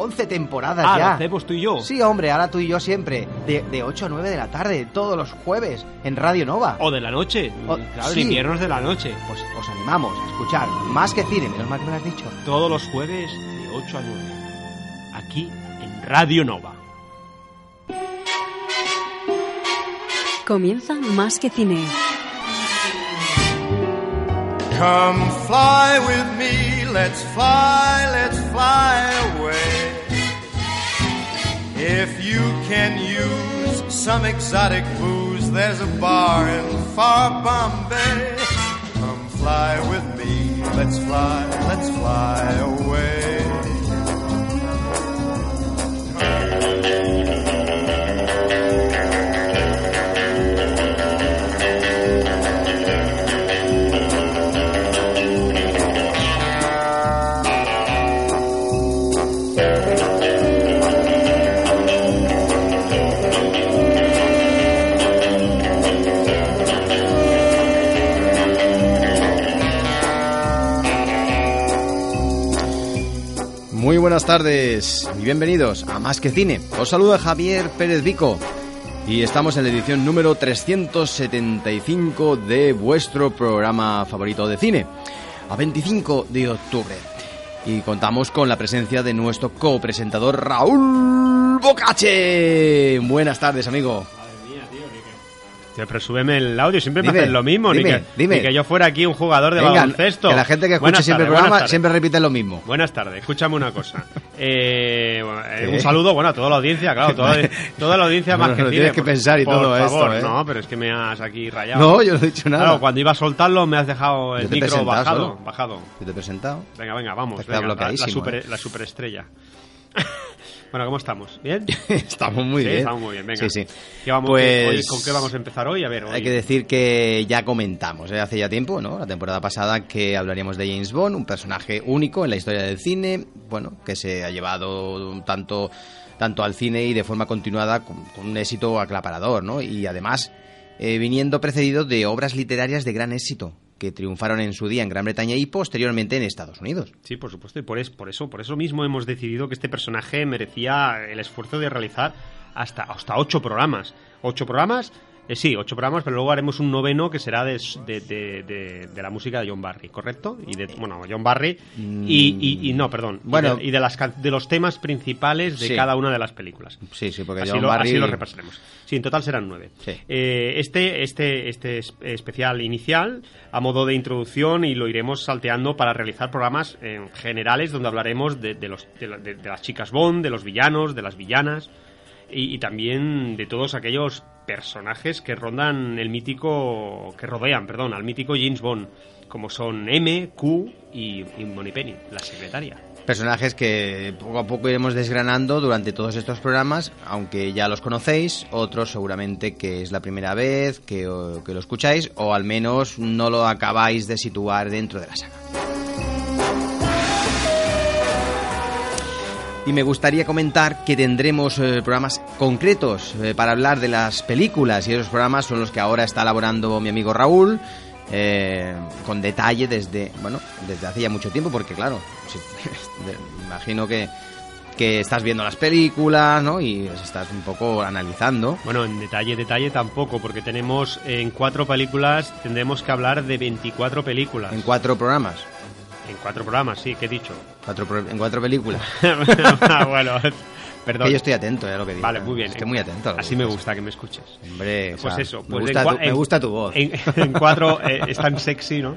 11 temporadas Ah, ya. lo hacemos tú y yo. Sí, hombre, ahora tú y yo siempre. De, de 8 a 9 de la tarde, todos los jueves, en Radio Nova. O de la noche. O- claro, sí. inviernos de la noche. Pues os animamos a escuchar más que cine, menos mal que me lo has dicho. Todos los jueves de 8 a 9. Aquí en Radio Nova. Comienza Más que Cine. Come fly with me, let's fly, let's fly away. If you can use some exotic booze, there's a bar in far Bombay. Come fly with me, let's fly, let's fly away. Muy buenas tardes y bienvenidos a Más que Cine. Os saluda Javier Pérez Vico y estamos en la edición número 375 de vuestro programa favorito de cine, a 25 de octubre. Y contamos con la presencia de nuestro copresentador Raúl Bocache. Buenas tardes, amigo. Te presúbeme el audio, siempre Dime, me hacen lo mismo. dime, ni, que, dime. ni que yo fuera aquí un jugador de Venga, baloncesto. que la gente que escuche Buenas siempre el programa siempre repite lo mismo. Buenas tardes, escúchame una cosa. Eh, bueno, eh, un saludo, bueno, a toda la audiencia, claro, toda, toda la audiencia Bueno, más que lo cine, tienes que por- pensar y por todo esto, favor, ¿eh? No, pero es que me has aquí rayado. No, yo no he dicho nada. Claro, cuando iba a soltarlo me has dejado el micro bajado, solo. bajado. Yo te he presentado. Venga, venga, vamos. Venga, la, super- ¿eh? la superestrella. bueno, ¿cómo estamos? ¿Bien? Estamos muy Sí, bien. estamos muy bien, venga. Sí, sí. ¿Qué vamos, Pues- hoy- ¿Con qué vamos a empezar hoy? A ver, hoy. Hay que decir que ya comentamos ¿eh? hace ya tiempo, ¿no? La temporada pasada que hablaríamos de James Bond, un personaje único en la historia del cine, bueno, que se ha llevado tanto, tanto al cine y de forma continuada con, con un éxito aclaparador, ¿no? Y además eh, viniendo precedido de obras literarias de gran éxito que triunfaron en su día en Gran Bretaña y posteriormente en Estados Unidos. Sí, por supuesto, y por, es- por eso, por eso mismo hemos decidido que este personaje merecía el esfuerzo de realizar hasta, hasta ocho programas. ¿Ocho programas? Eh, sí, ocho programas, pero luego haremos un noveno que será de, de, de- de- de la música de John Barry, ¿correcto? Y de, bueno, John Barry y, y- y no, perdón, y Bueno. de, y de las de los temas principales de Sí. cada una de las películas. Sí, sí, porque Así John lo, Barry... así lo repasaremos. Sí, en total serán nueve. Sí. Eh, este, este, este es- especial inicial, a modo de introducción, y lo iremos salteando para realizar programas eh, generales donde hablaremos de, los, la- las chicas Bond, de los villanos, de las villanas, y, y también de todos aquellos personajes que rondan el mítico, que rodean, perdón, al mítico James Bond, como son M, Q y, y Moneypenny, la secretaria. Personajes que poco a poco iremos desgranando durante todos estos programas, aunque ya los conocéis, otros seguramente que es la primera vez que, que lo escucháis o al menos no lo acabáis de situar dentro de la saga. Y me gustaría comentar que tendremos eh, programas concretos eh, para hablar de las películas y esos programas son los que ahora está elaborando mi amigo Raúl eh, con detalle desde bueno desde hace ya mucho tiempo porque claro me imagino que que estás viendo las películas no y estás un poco analizando Bueno, en detalle, detalle tampoco, porque tenemos en cuatro películas, tendremos que hablar de 24 películas. en cuatro programas En cuatro programas, sí, que he dicho. En cuatro películas. Bueno, Perdón. Que yo estoy atento a lo que dices. Vale, muy bien. Estoy muy atento. Así me gusta que me escuches. Hombre, o Pues sea, eso. me, Pues gusta en tu, cua- me gusta tu voz. En, en cuatro eh, es tan sexy, ¿no?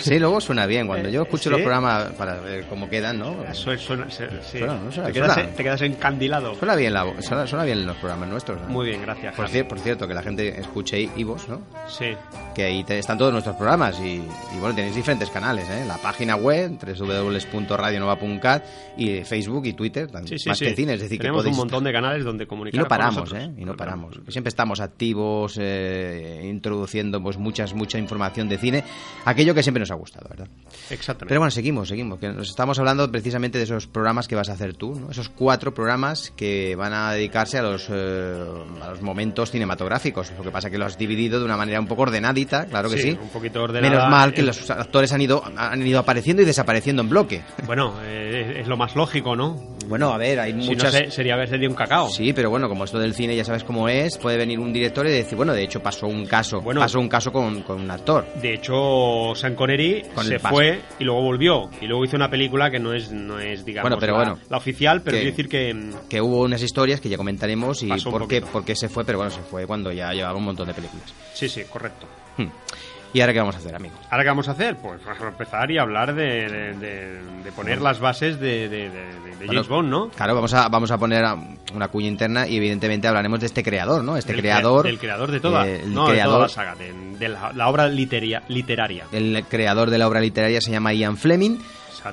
Sí, luego suena bien. Cuando yo escucho ¿Sí? los programas para ver cómo quedan, ¿no? Suena, suena- sí. Suena, no suena, te, quedas, suena. te quedas encandilado. Suena bien, la, suena, bien los programas nuestros. ¿no? Muy bien, gracias. Por, Javi. cier- por cierto, que la gente escuche Ivos, ¿no? Sí. Que ahí te- están todos nuestros programas y, y, bueno, tenéis diferentes canales, ¿eh? La página web, www.radionova.cat y Facebook y Twitter, Sí, sí, más que cine, es decir, Tenemos podéis un montón de canales donde Y comunicar no con paramos. ¿eh? Y no paramos. Siempre estamos activos, eh, introduciendo pues muchas, mucha información de cine, aquello que siempre nos ha gustado, ¿verdad? Exactamente. Pero bueno, seguimos, seguimos. Que nos estamos hablando precisamente de esos programas que vas a hacer tú, ¿no? Esos cuatro programas que van a dedicarse a los, eh, a los momentos cinematográficos. Lo que pasa que lo has dividido de una manera un poco ordenadita, claro que sí. un poquito ordenada. Menos mal que Eh, los actores han ido, han ido apareciendo y desapareciendo en bloque. Bueno, eh, es lo más lógico, ¿no? Bueno, a ver, hay Si muchas... no sé, sería haber sería un cacao. Sí, pero bueno, como esto del cine ya sabes cómo es, puede venir un director y decir, bueno, de hecho pasó un caso, Bueno. pasó un caso con, con un actor. De hecho, Sean Connery Con se fue y luego volvió. Y luego hizo una película que no es, no es digamos, Bueno, pero la, bueno. la oficial, pero Que- quiero decir que... mm, Que hubo unas historias que ya comentaremos y por qué, por qué se fue, pero bueno, se fue cuando ya llevaba un montón de películas. Sí, sí, correcto. Hmm. ¿Y ahora qué vamos a hacer, amigos? ¿Ahora qué vamos a hacer? Pues vamos a empezar y hablar de, de- de- de poner las bases de, James Bueno, Bond, ¿no? Claro, vamos a, vamos a poner una cuña interna y evidentemente hablaremos de este creador, ¿no? Este Del creador. crea- Del creador de toda, eh, el no, de creador, toda la saga, de, de la, la obra literia- literaria. El creador de la obra literaria se llama Ian Fleming.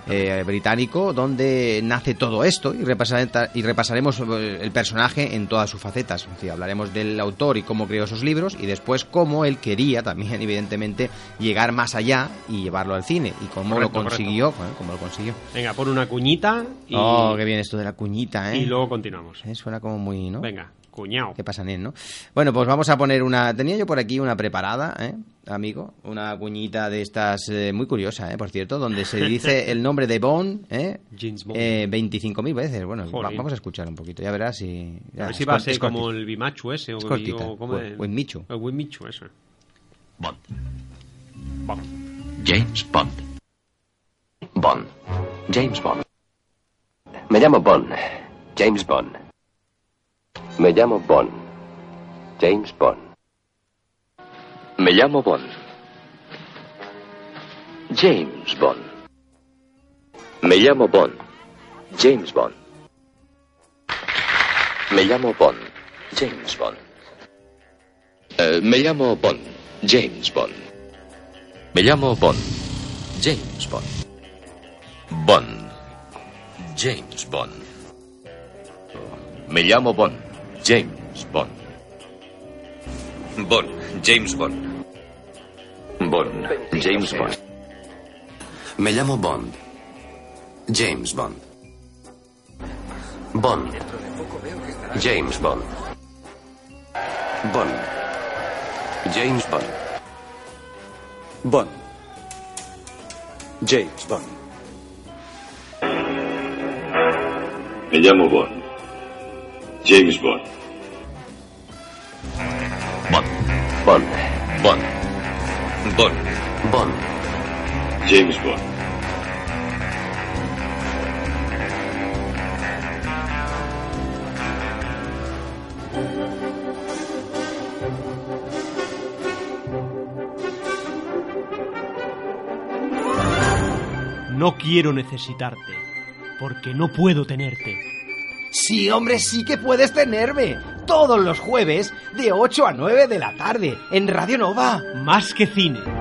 Eh, británico, donde nace todo esto y, repasare- y repasaremos eh, el personaje en todas sus facetas. Es decir, hablaremos del autor y cómo creó esos libros y después cómo él quería también, evidentemente, llegar más allá y llevarlo al cine y cómo Correcto, lo consiguió. bueno, cómo lo consiguió. Venga, pon una cuñita y, Oh, qué bien esto de la cuñita, ¿eh? y luego continuamos. Eh, Suena como muy, ¿no? Venga, cuñado. ¿Qué pasa, Nen, no? Bueno, pues vamos a poner una... Tenía yo por aquí una preparada, ¿eh? Amigo, una cuñita de estas eh, muy curiosa, ¿eh? Por cierto, donde se dice el nombre de Bond, ¿eh? James Bond. Eh, 25.000 veces. Bueno, va- vamos a escuchar un poquito, ya verás si... ya, a ver si es va a ser como el Bimachu ese. O Es cortita. o como Wi- el- Winmichu. El Winmichu, eso. Bond. Bond. James Bond. Bond. James Bond. Me llamo Bond. James Bond. Me llamo Bond. James Bond. Me llamo Bond. James Bond. Me llamo Bond. James Bond. Me llamo Bond. James Bond. Eh, me llamo Bond. James Bond. Me llamo Bond. James Bond. Bond. James Bond. Me llamo Bond. James Bond. Bond. James Bond. Bond. James Bond. Me llamo Bond. James Bond. Bond. James Bond. Bond. James Bond. Bond. James Bond. Me llamo Bond. James Bond. Bond. Bond. Bond. Bond. Bond. James Bond. No quiero necesitarte, porque no puedo tenerte. Sí, hombre, sí que puedes tenerme. Todos los jueves, de 8 a 9 de la tarde, en Radio Nova. Más que cine.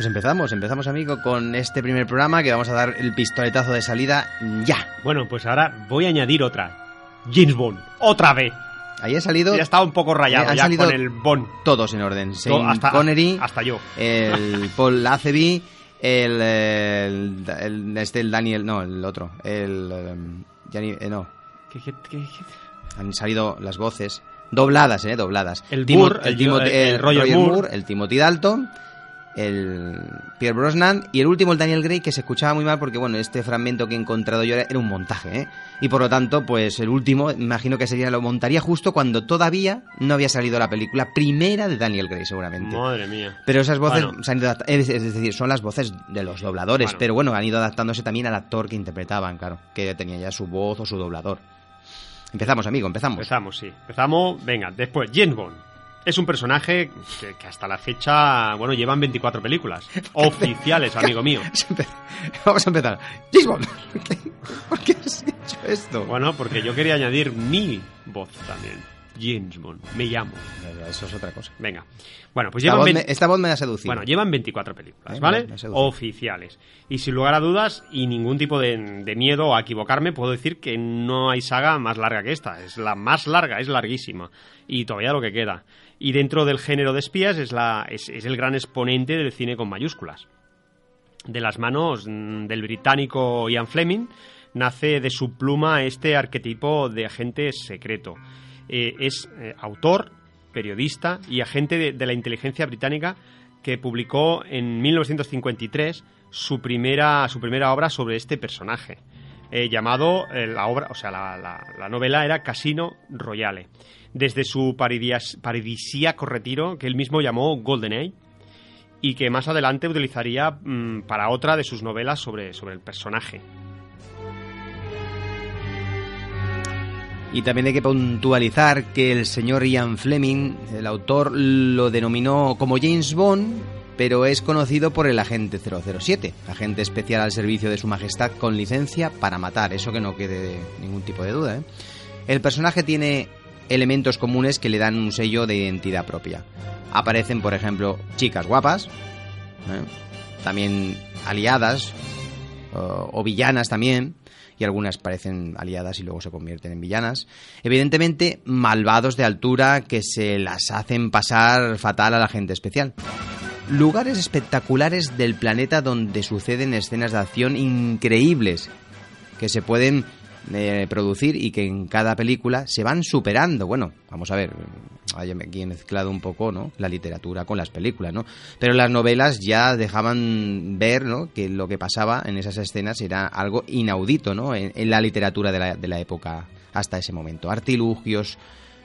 Pues empezamos, empezamos, amigo, con este primer programa que vamos a dar el pistoletazo de salida ya. Bueno, pues ahora voy a añadir otra. James Bond. Otra vez. Ahí ha salido Ya estaba un poco rayado Han ya salido con el Bond. todos en orden. Todo- hasta, Connery, hasta yo. el Paul Lazenby, el, el, el- este, el Daniel, no, el otro, el, em, Gianni- eh, no, ¿Qué- qué- qué- han salido las voces dobladas, eh, dobladas. El Timo- Moore, el- el- el Roger Moore. el Timothy Dalton el Pierre Brosnan y el último el Daniel Gray que se escuchaba muy mal porque bueno este fragmento que he encontrado yo era, era un montaje ¿eh? y por lo tanto pues el último imagino que sería lo montaría justo cuando todavía no había salido la película primera de Daniel Gray seguramente Madre mía. pero esas voces Bueno. se han ido es, es decir son las voces de los dobladores Bueno. pero bueno han ido adaptándose también al actor que interpretaban claro que tenía ya su voz o su doblador empezamos amigo empezamos Empezamos, sí. Empezamos, venga, después, James Bond. Es un personaje que, que hasta la fecha, bueno, llevan 24 películas. Oficiales, amigo mío. vamos a empezar James Bond. ¿por qué has hecho esto? Bueno, porque yo quería añadir mi voz también. James Bond. Me llamo. eso es otra cosa Venga. Bueno, pues esta llevan voz, 20 me, esta voz me ha seducido Bueno, llevan 24 películas, Eh, ¿vale? Oficiales. Y sin lugar a dudas y ningún tipo de, de miedo a equivocarme, puedo decir que no hay saga más larga que esta. Es la más larga, es larguísima. Y todavía lo que queda. Y dentro del género de espías es, la, es, el gran exponente del cine con mayúsculas. De las manos mm, del británico Ian Fleming nace de su pluma este arquetipo de agente secreto. Eh, es eh, autor, periodista y agente de, de la inteligencia británica que publicó en 1953 su primera, su primera obra sobre este personaje, eh, llamado eh, la obra, o sea, la, la- la novela era Casino Royale, desde su paradisíaco retiro que él mismo llamó GoldenEye y que más adelante utilizaría mm, para otra de sus novelas sobre, sobre el personaje. Y también hay que puntualizar que el señor Ian Fleming, el autor, lo denominó como James Bond, pero es conocido por el agente 007, agente especial al servicio de su majestad con licencia para matar, eso que no quede ningún tipo de duda. ¿eh? El personaje tiene elementos comunes que le dan un sello de identidad propia. Aparecen, por ejemplo, chicas guapas, ¿eh? también aliadas o, villanas también, y algunas parecen aliadas y luego se convierten en villanas. Evidentemente, malvados de altura que se las hacen pasar fatal a la gente especial. Lugares espectaculares del planeta donde suceden escenas de acción increíbles que se pueden eh, producir y que en cada película se van superando. Bueno, vamos a ver, aquí he mezclado un poco ¿no? la literatura con las películas, ¿no? Pero las novelas ya dejaban ver ¿no? que lo que pasaba en esas escenas era algo inaudito ¿no? en, en la literatura de la, de la época hasta ese momento. Artilugios,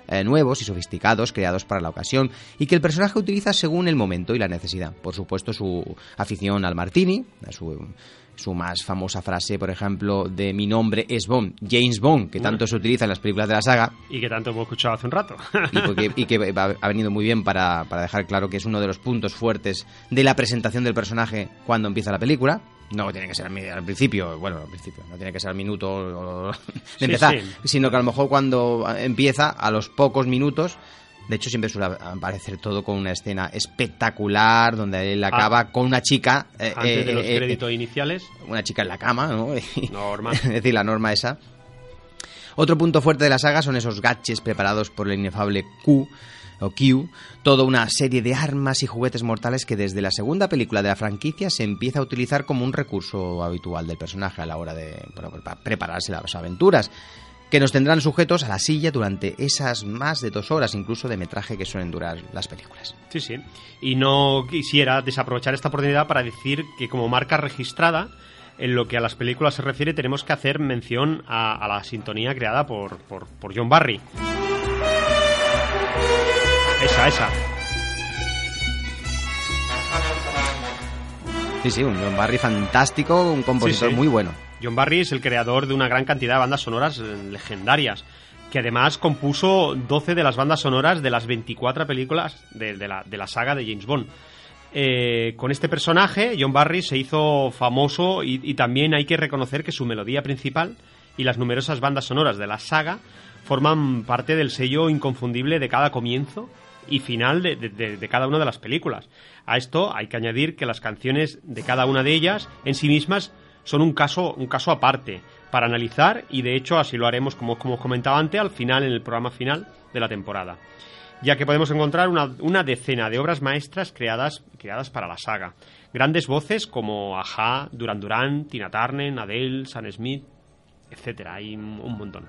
eh, nuevos y sofisticados creados para la ocasión y que el personaje utiliza según el momento y la necesidad. Por supuesto, su afición al martini, su, su más famosa frase, por ejemplo, de mi nombre es Bond, James Bond, que tanto se utiliza en las películas de la saga Y que tanto hemos escuchado hace un rato. y, porque- y que ha venido muy bien para, para dejar claro que es uno de los puntos fuertes de la presentación del personaje cuando empieza la película. No tiene que ser al, principio, bueno, al principio, no tiene que ser al minuto o- de Sí, empezar, sí. sino que a lo mejor cuando empieza, a los pocos minutos, de hecho siempre suele aparecer todo con una escena espectacular, donde él acaba con una chica... eh, Ah. Antes eh, de los eh, eh, créditos iniciales, una chica en la cama, ¿no? Normal. es decir, la norma esa. Otro punto fuerte de la saga son esos gaches preparados por el inefable Q o Q, toda una serie de armas y juguetes mortales que desde la segunda película de la franquicia se empieza a utilizar como un recurso habitual del personaje a la hora de para prepararse las aventuras, que nos tendrán sujetos a la silla durante esas más de dos horas incluso de metraje que suelen durar las películas. Sí, sí. Y no quisiera desaprovechar esta oportunidad para decir que como marca registrada, en lo que a las películas se refiere, tenemos que hacer mención a, la sintonía creada por, por John Barry. Esa, esa. Sí, sí, un John Barry fantástico, un compositor Sí, sí. muy bueno. John Barry es el creador de una gran cantidad de bandas sonoras eh, legendarias, que además compuso 12 de las bandas sonoras de las 24 películas de, de la, de la saga de James Bond. Eh, con este personaje, John Barry se hizo famoso y, y también hay que reconocer que su melodía principal y las numerosas bandas sonoras de la saga forman parte del sello inconfundible de cada comienzo y final de, de- cada una de las películas. A esto hay que añadir que las canciones de cada una de ellas en sí mismas son un caso, un caso aparte para analizar y de hecho así lo haremos como, como os comentaba antes al final en el programa final de la temporada ya que podemos encontrar una, una decena de obras maestras creadas, creadas para la saga. Grandes voces como Aja, Duran Duran, Tina Turner, Adele, Sam Smith, etcétera, hay un montón.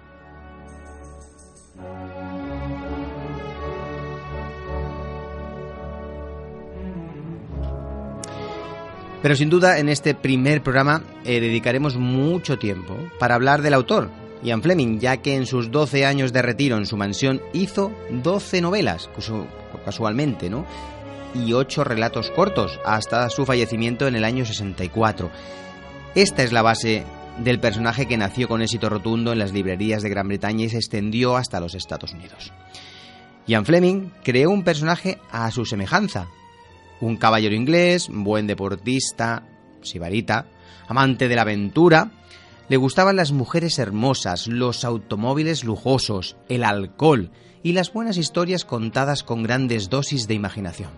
Pero sin duda en este primer programa eh, dedicaremos mucho tiempo para hablar del autor, Ian Fleming, ya que en sus 12 años de retiro en su mansión hizo 12 novelas, casu- casualmente, ¿no? Y 8 relatos cortos, hasta su fallecimiento en el año 64. Esta es la base del personaje que nació con éxito rotundo en las librerías de Gran Bretaña y se extendió hasta los Estados Unidos. Ian Fleming creó un personaje a su semejanza. Un caballero inglés, buen deportista, sibarita, amante de la aventura. Le gustaban las mujeres hermosas, los automóviles lujosos, el alcohol y las buenas historias contadas con grandes dosis de imaginación.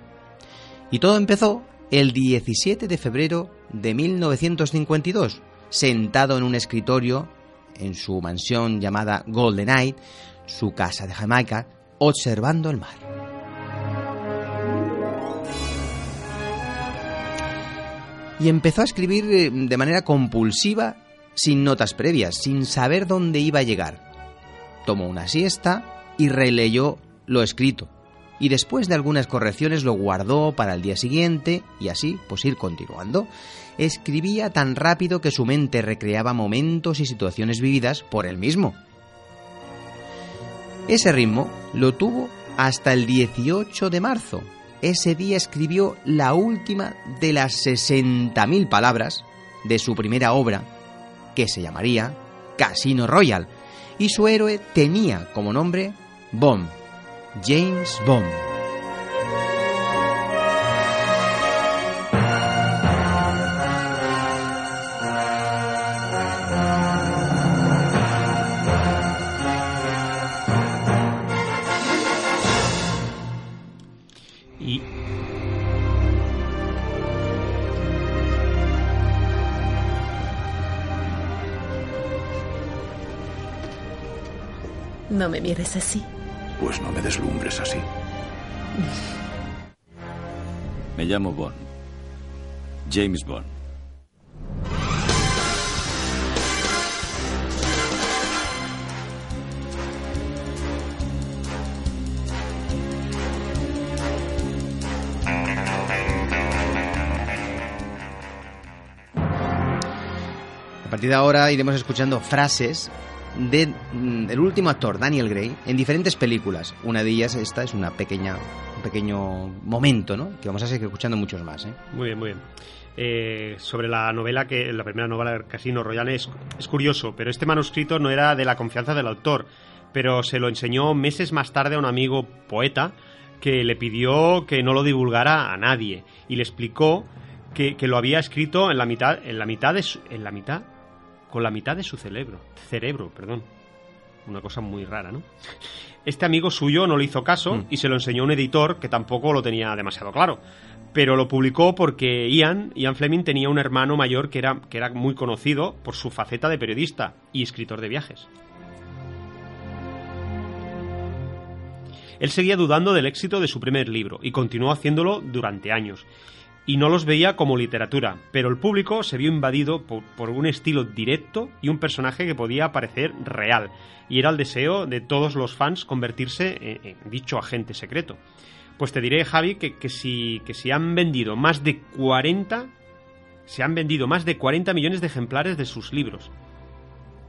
Y todo empezó el 17 de febrero de 1952, sentado en un escritorio en su mansión llamada Golden Night, su casa de Jamaica, observando el mar. Y empezó a escribir eh, de manera compulsiva, sin notas previas, sin saber dónde iba a llegar. Tomó una siesta y releyó lo escrito. Y después de algunas correcciones lo guardó para el día siguiente y así pues ir continuando. Escribía tan rápido que su mente recreaba momentos y situaciones vividas por él mismo. Ese ritmo lo tuvo hasta el 18 de marzo. Ese día escribió la última de las 60.000 palabras de su primera obra, que se llamaría Casino Royal, y su héroe tenía como nombre Bond, James Bond. Me mires así. Pues no me deslumbres así. Me llamo Bond. James Bond. A partir de ahora iremos escuchando frases de, mm, del último actor, Daniel Gray, en diferentes películas. Una de ellas, esta es una pequeña, un pequeño momento, ¿no? Que vamos a seguir escuchando muchos más, ¿eh? Muy bien, muy bien. Eh, sobre la novela, que la primera novela Casino Royale es, es curioso, pero este manuscrito no era de la confianza del autor, pero se lo enseñó meses más tarde a un amigo poeta que le pidió que no lo divulgara a nadie y le explicó que, que lo había escrito en la mitad, en la mitad de su, en la mitad, con la mitad de su cerebro, cerebro, perdón. Una cosa muy rara, ¿no? Este amigo suyo no le hizo caso y se lo enseñó a un editor que tampoco lo tenía demasiado claro. Pero lo publicó porque Ian, Ian Fleming tenía un hermano mayor que era, que era muy conocido por su faceta de periodista y escritor de viajes. Él seguía dudando del éxito de su primer libro y continuó haciéndolo durante años. Y no los veía como literatura, pero el público se vio invadido por, por un estilo directo y un personaje que podía parecer real. Y era el deseo de todos los fans convertirse en, en dicho agente secreto. Pues te diré, Javi, que, que, si, que si han vendido más de 40. Se han vendido más de 40 millones de ejemplares de sus libros.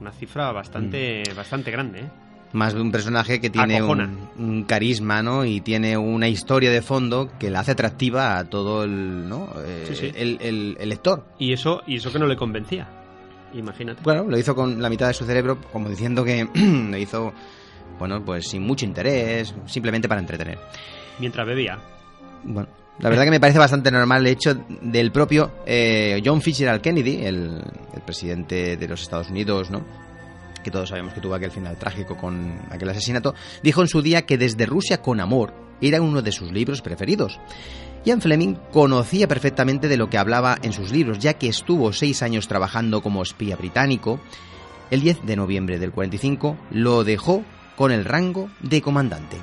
Una cifra bastante, bastante grande, ¿eh? Más de un personaje que tiene un, un carisma, ¿no? Y tiene una historia de fondo que la hace atractiva a todo el, ¿no? Eh, Sí, sí. El, el- el lector. Y eso, y eso que no le convencía. Imagínate. Bueno, lo hizo con la mitad de su cerebro, como diciendo que lo hizo, bueno, pues sin mucho interés, simplemente para entretener. Mientras bebía. Bueno, la verdad que me parece bastante normal el hecho del propio eh, John Fitzgerald Kennedy, el, el presidente de los Estados Unidos, ¿no? Que todos sabemos que tuvo aquel final trágico con aquel asesinato, dijo en su día que desde Rusia con amor era uno de sus libros preferidos. Ian Fleming conocía perfectamente de lo que hablaba en sus libros, ya que estuvo seis años trabajando como espía británico. El 10 de noviembre del 45 lo dejó con el rango de comandante.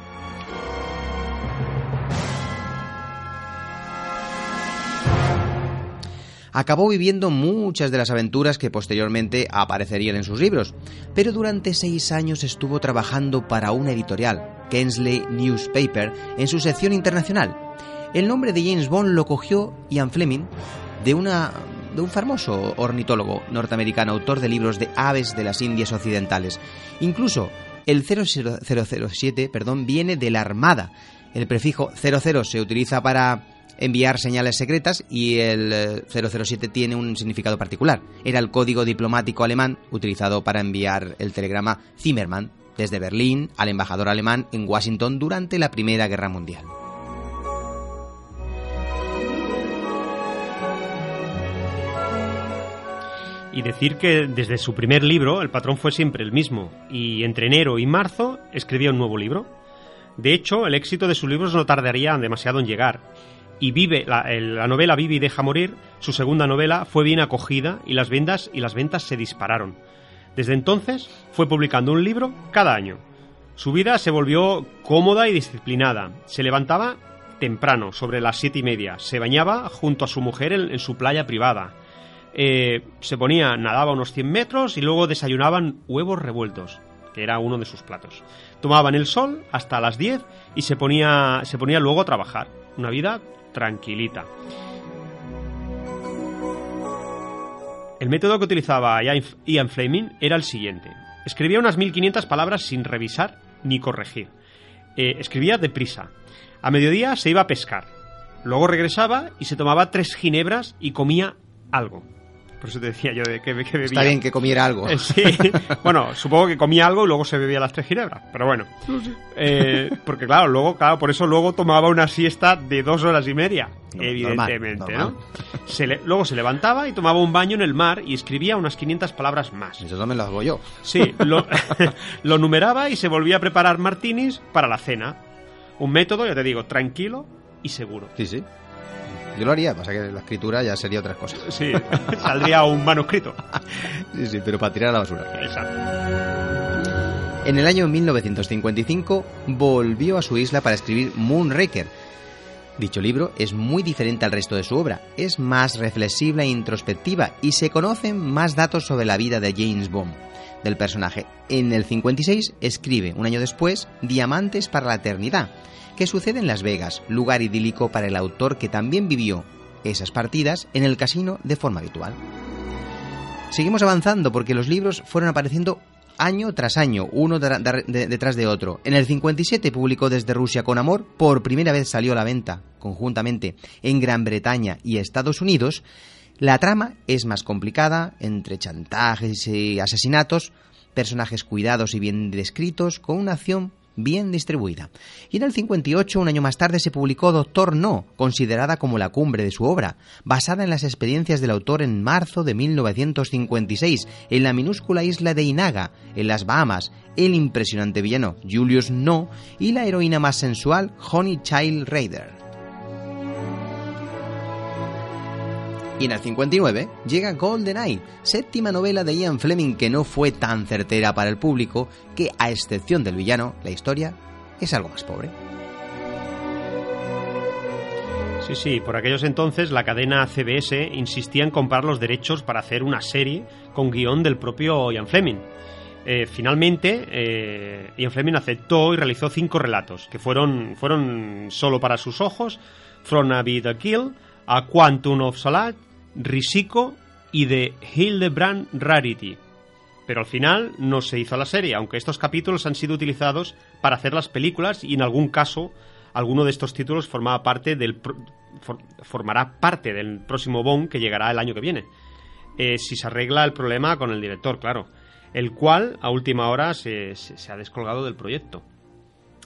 Acabó viviendo muchas de las aventuras que posteriormente aparecerían en sus libros, pero durante seis años estuvo trabajando para una editorial, Kensley Newspaper, en su sección internacional. El nombre de James Bond lo cogió Ian Fleming de, una, de un famoso ornitólogo norteamericano, autor de libros de aves de las Indias Occidentales. Incluso el 0007 perdón, viene de la Armada. El prefijo 00 se utiliza para enviar señales secretas y el 007 tiene un significado particular. Era el código diplomático alemán utilizado para enviar el telegrama Zimmermann desde Berlín al embajador alemán en Washington durante la Primera Guerra Mundial. Y decir que desde su primer libro el patrón fue siempre el mismo, y entre enero y marzo escribía un nuevo libro. De hecho, el éxito de sus libros no tardaría demasiado en llegar, y Vive, la, la, novela Vive y deja morir, su segunda novela, fue bien acogida y las ventas y las ventas se dispararon. Desde entonces fue publicando un libro cada año. Su vida se volvió cómoda y disciplinada. Se levantaba temprano, sobre las siete y media. Se bañaba junto a su mujer en, en su playa privada. Eh, se ponía, nadaba unos 100 metros y luego desayunaban huevos revueltos, que era uno de sus platos. Tomaban el sol hasta las 10 y se ponía, se ponía luego a trabajar. Una vida tranquilita. El método que utilizaba Ian Fleming era el siguiente. Escribía unas 1500 palabras sin revisar ni corregir. Eh, escribía deprisa. A mediodía se iba a pescar. Luego regresaba y se tomaba tres ginebras y comía algo. Por eso te decía yo de que, que bebía. Está bien que comiera algo. Eh, sí. bueno, supongo que comía algo y luego se bebía las tres ginebras. Pero bueno. Eh, porque claro, luego, claro, por eso luego tomaba una siesta de dos horas y media. No, evidentemente, normal, normal. ¿no? Se le- luego se levantaba y tomaba un baño en el mar y escribía unas 500 palabras más. Eso también lo hago yo. Sí, lo, lo numeraba y se volvía a preparar martinis para la cena. Un método, ya te digo, tranquilo y seguro. Sí, sí. Yo lo haría, pasa que la escritura ya sería otras cosas. Sí, saldría un manuscrito. Sí, sí, pero para tirar a la basura. Exacto. En el año 1955 volvió a su isla para escribir Moonraker. Dicho libro es muy diferente al resto de su obra, es más reflexiva e introspectiva y se conocen más datos sobre la vida de James Bond, del personaje. En el 56 escribe, un año después, Diamantes para la Eternidad, que sucede en Las Vegas, lugar idílico para el autor que también vivió esas partidas en el casino de forma habitual. Seguimos avanzando porque los libros fueron apareciendo año tras año, uno de- de- de- detrás de otro. En el 57 publicó Desde Rusia con Amor, por primera vez salió a la venta, conjuntamente, en Gran Bretaña y Estados Unidos. La trama es más complicada, entre chantajes y asesinatos, personajes cuidados y bien descritos, con una acción bien distribuida. Y en el 58, un año más tarde, se publicó Doctor No, considerada como la cumbre de su obra, basada en las experiencias del autor en marzo de 1956, en la minúscula isla de Inaga, en las Bahamas, el impresionante villano Julius No y la heroína más sensual Honey Child Raider. Y en el 59 llega GoldenEye, séptima novela de Ian Fleming que no fue tan certera para el público, que a excepción del villano, la historia es algo más pobre. Sí, sí, por aquellos entonces la cadena CBS insistía en comprar los derechos para hacer una serie con guion del propio Ian Fleming. Eh, finalmente, eh, Ian Fleming aceptó y realizó cinco relatos, que fueron, fueron solo para sus ojos, From a Be the Kill, A Quantum of Solace, Risico y The Hildebrand Rarity. Pero al final no se hizo la serie, aunque estos capítulos han sido utilizados para hacer las películas y en algún caso alguno de estos títulos formaba parte del formará parte del próximo Bond que llegará el año que viene. Eh, si se arregla el problema con el director, claro, el cual a última hora se ha descolgado del proyecto.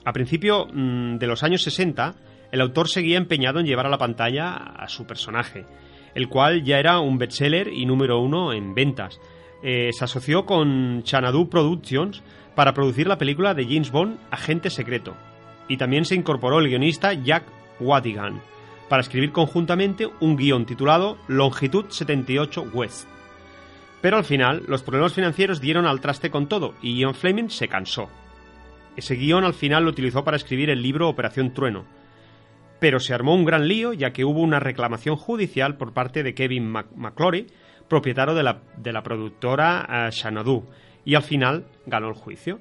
A principio mm, de los años 60, el autor seguía empeñado en llevar a la pantalla a su personaje, el cual ya era un bestseller y número uno en ventas. Eh, se asoció con Xanadu Productions para producir la película de James Bond Agente Secreto, y también se incorporó el guionista Jack Wadigan para escribir conjuntamente un guion titulado Longitud 78 West. Pero al final, los problemas financieros dieron al traste con todo y Ian Fleming se cansó. Ese guion al final lo utilizó para escribir el libro Operación Trueno. Pero se armó un gran lío ya que hubo una reclamación judicial por parte de Kevin McClory, propietario de la, de la productora Xanadu, y al final ganó el juicio.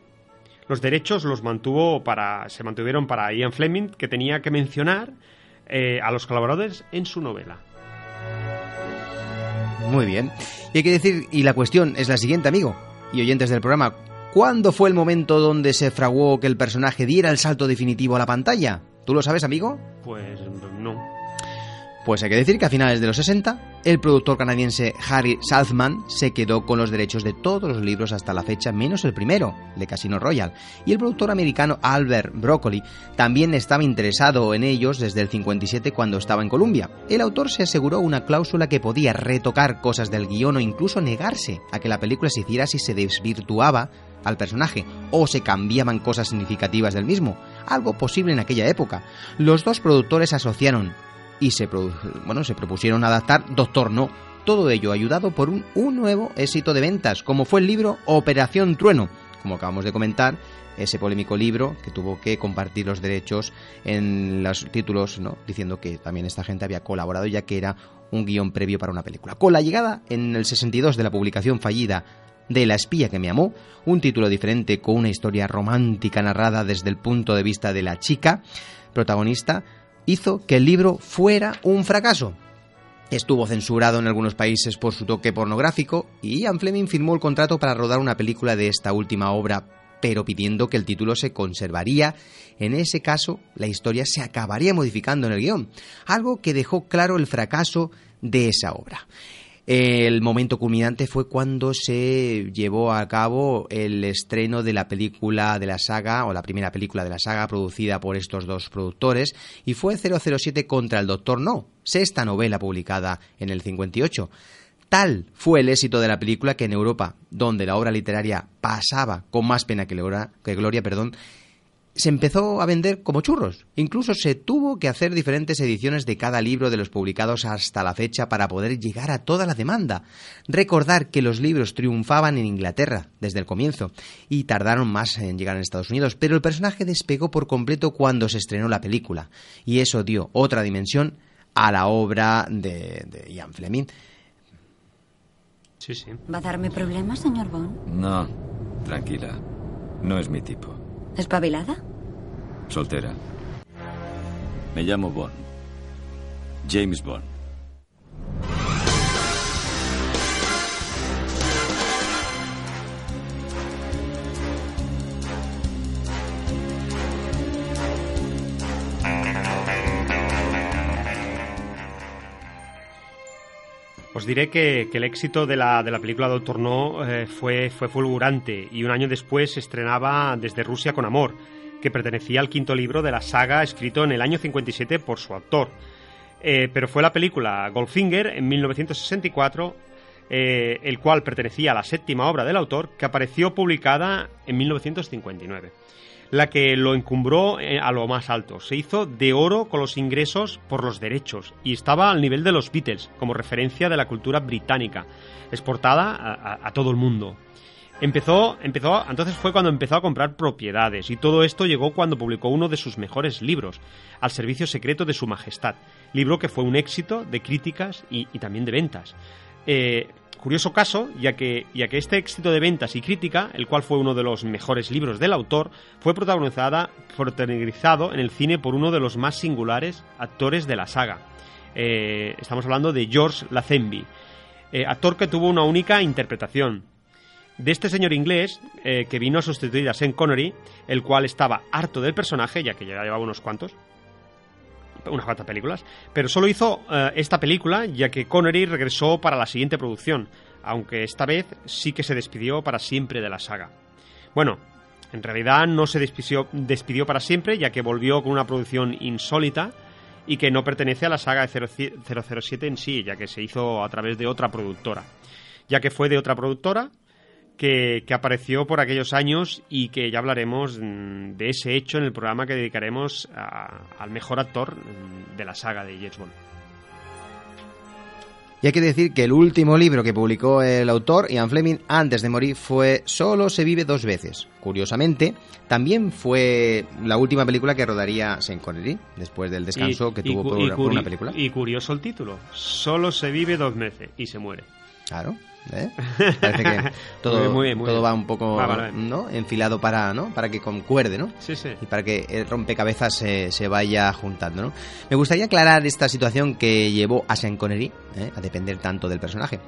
Los derechos los mantuvo para, se mantuvieron para Ian Fleming, que tenía que mencionar eh, a los colaboradores en su novela. Muy bien. Y hay que decir, y la cuestión es la siguiente, amigo, y oyentes del programa, ¿cuándo fue el momento donde se fraguó que el personaje diera el salto definitivo a la pantalla? ¿Tú lo sabes, amigo? Pues no. Pues hay que decir que a finales de los 60, el productor canadiense Harry Saltzman se quedó con los derechos de todos los libros hasta la fecha, menos el primero, de Casino Royale, y el productor americano Albert Broccoli también estaba interesado en ellos desde el 57 cuando estaba en Columbia. El autor se aseguró una cláusula que podía retocar cosas del guion o incluso negarse a que la película se hiciera si se desvirtuaba al personaje o se cambiaban cosas significativas del mismo, algo posible en aquella época. Los dos productores asociaron y se, bueno, se propusieron adaptar Doctor No. Todo ello ayudado por un, un nuevo éxito de ventas, como fue el libro Operación Trueno, como acabamos de comentar, ese polémico libro que tuvo que compartir los derechos en los títulos, ¿no? diciendo que también esta gente había colaborado ya que era un guion previo para una película. Con la llegada en el 62 de la publicación fallida de La espía que me amó, un título diferente con una historia romántica narrada desde el punto de vista de la chica protagonista, hizo que el libro fuera un fracaso. Estuvo censurado en algunos países por su toque pornográfico y Ian Fleming firmó el contrato para rodar una película de esta última obra, pero pidiendo que el título se conservaría. En ese caso, la historia se acabaría modificando en el guion, algo que dejó claro el fracaso de esa obra. El momento culminante fue cuando se llevó a cabo el estreno de la película de la saga, o la primera película de la saga producida por estos dos productores, y fue 007 contra el Doctor No, sexta novela publicada en el 58. Tal fue el éxito de la película que en Europa, donde la obra literaria pasaba con más pena que, gloria, que gloria, perdón, se empezó a vender como churros. Incluso se tuvo que hacer diferentes ediciones de cada libro de los publicados hasta la fecha para poder llegar a toda la demanda. Recordar que los libros triunfaban en Inglaterra desde el comienzo y tardaron más en llegar a Estados Unidos, pero el personaje despegó por completo cuando se estrenó la película y eso dio otra dimensión a la obra de, de Ian Fleming. Sí, sí. ¿Va a darme problemas, señor Bond? No, tranquila. No es mi tipo. ¿Espabilada? Soltera. Me llamo Bond. James Bond. Os diré que, el éxito de la, de la película Doctor No eh, fue, fue fulgurante y un año después se estrenaba Desde Rusia con Amor, que pertenecía al quinto libro de la saga escrito en el año 57 por su autor. Eh, pero fue la película Goldfinger en 1964, eh, el cual pertenecía a la séptima obra del autor, que apareció publicada en 1959 la que lo encumbró eh, a lo más alto. Se hizo de oro con los ingresos por los derechos y estaba al nivel de los Beatles como referencia de la cultura británica, exportada a, todo el mundo. Empezó, empezó, entonces fue cuando empezó a comprar propiedades y todo esto llegó cuando publicó uno de sus mejores libros, Al Servicio Secreto de Su Majestad, libro que fue un éxito de críticas y, y también de ventas. Eh, curioso caso, ya que, ya que este éxito de ventas y crítica, el cual fue uno de los mejores libros del autor, fue protagonizada, protagonizado en el cine por uno de los más singulares actores de la saga. Eh, estamos hablando de George Lazenby, eh, actor que tuvo una única interpretación. De este señor inglés, eh, que vino a sustituir a Sean Connery, el cual estaba harto del personaje, ya que ya llevaba unos cuantos, unas cuantas películas, pero solo hizo uh, esta película ya que Connery regresó para la siguiente producción, aunque esta vez sí que se despidió para siempre de la saga. Bueno, en realidad no se despidió, despidió para siempre ya que volvió con una producción insólita y que no pertenece a la saga de 007 en sí, ya que se hizo a través de otra productora. Ya que fue de otra productora, que, que, apareció por aquellos años y que ya hablaremos de ese hecho en el programa que dedicaremos a, al mejor actor de la saga de James Bond. Y hay que decir que el último libro que publicó el autor, Ian Fleming, antes de morir fue Solo se vive dos veces. Curiosamente, también fue la última película que rodaría Sean Connery, después del descanso y, que tuvo por, por, una película. Y curioso el título, Solo se vive dos veces y se muere. Claro. ¿Eh? Parece que todo, Muy bien, muy todo bien. va un poco Va. ¿no? enfilado para, ¿no? para que concuerde, ¿no? Sí, sí. y para que el rompecabezas se, se vaya juntando. ¿no? Me gustaría aclarar esta situación que llevó a Sean Connery ¿eh? a depender tanto del personaje.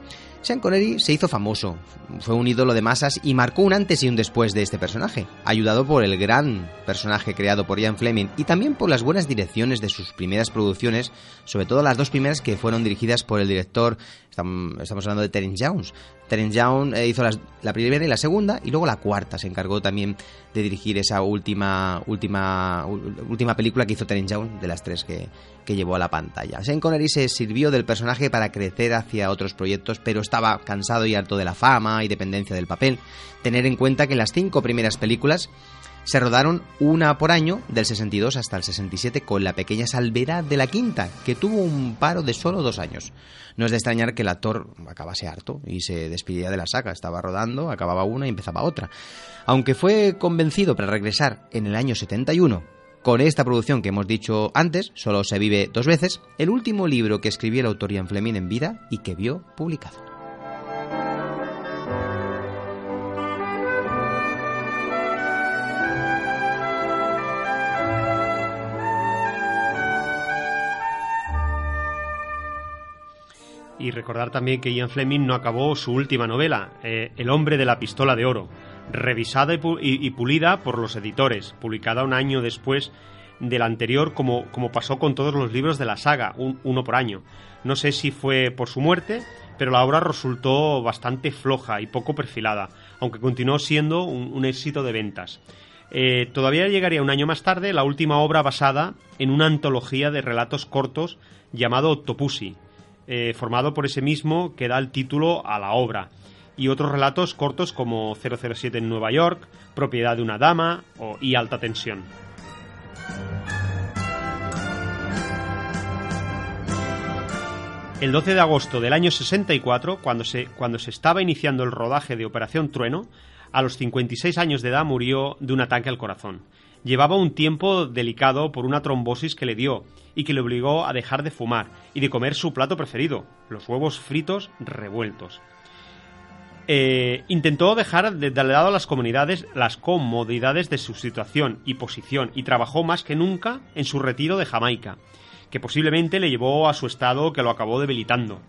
Sean Connery se hizo famoso, fue un ídolo de masas y marcó un antes y un después de este personaje, ayudado por el gran personaje creado por Ian Fleming y también por las buenas direcciones de sus primeras producciones, sobre todo las dos primeras que fueron dirigidas por el director, estam- estamos hablando de Terence Jones. Terence Young eh, hizo las- la primera y la segunda y luego la cuarta. Se encargó también de dirigir esa última última última película que hizo Terence Young de las tres que, que llevó a la pantalla. Sean Connery se sirvió del personaje para crecer hacia otros proyectos, pero estaba cansado y harto de la fama y dependencia del papel. Tener en cuenta que las cinco primeras películas se rodaron una por año del 62 hasta el 67 con la pequeña salvedad de la quinta, que tuvo un paro de solo dos años. No es de extrañar que el actor acabase harto y se despidiera de la saga. Estaba rodando, acababa una y empezaba otra. Aunque fue convencido para regresar en el año 71 con esta producción que hemos dicho antes, solo se vive dos veces, el último libro que escribió el autor Ian Fleming en vida y que vio publicado. Y recordar también que Ian Fleming no acabó su última novela, eh, El hombre de la pistola de oro, revisada y, pu- y- y pulida por los editores, publicada un año después del anterior, como, como pasó con todos los libros de la saga, un- uno por año. No sé si fue por su muerte, pero la obra resultó bastante floja y poco perfilada, aunque continuó siendo un, éxito de ventas. Eh, todavía llegaría un año más tarde la última obra basada en una antología de relatos cortos llamado Octopussy, eh, formado por ese mismo que da el título a la obra, y otros relatos cortos como 007 en Nueva York, Propiedad de una dama o, y Alta tensión. El 12 de agosto del año 64, cuando se, cuando se estaba iniciando el rodaje de Operación Trueno, a los 56 años de edad murió de un ataque al corazón. Llevaba un tiempo delicado por una trombosis que le dio y que le obligó a dejar de fumar y de comer su plato preferido, los huevos fritos revueltos. Eh, intentó dejar de, lado las comunidades, las comodidades de su situación y posición y trabajó más que nunca en su retiro de Jamaica, que posiblemente le llevó a su estado que lo acabó debilitando.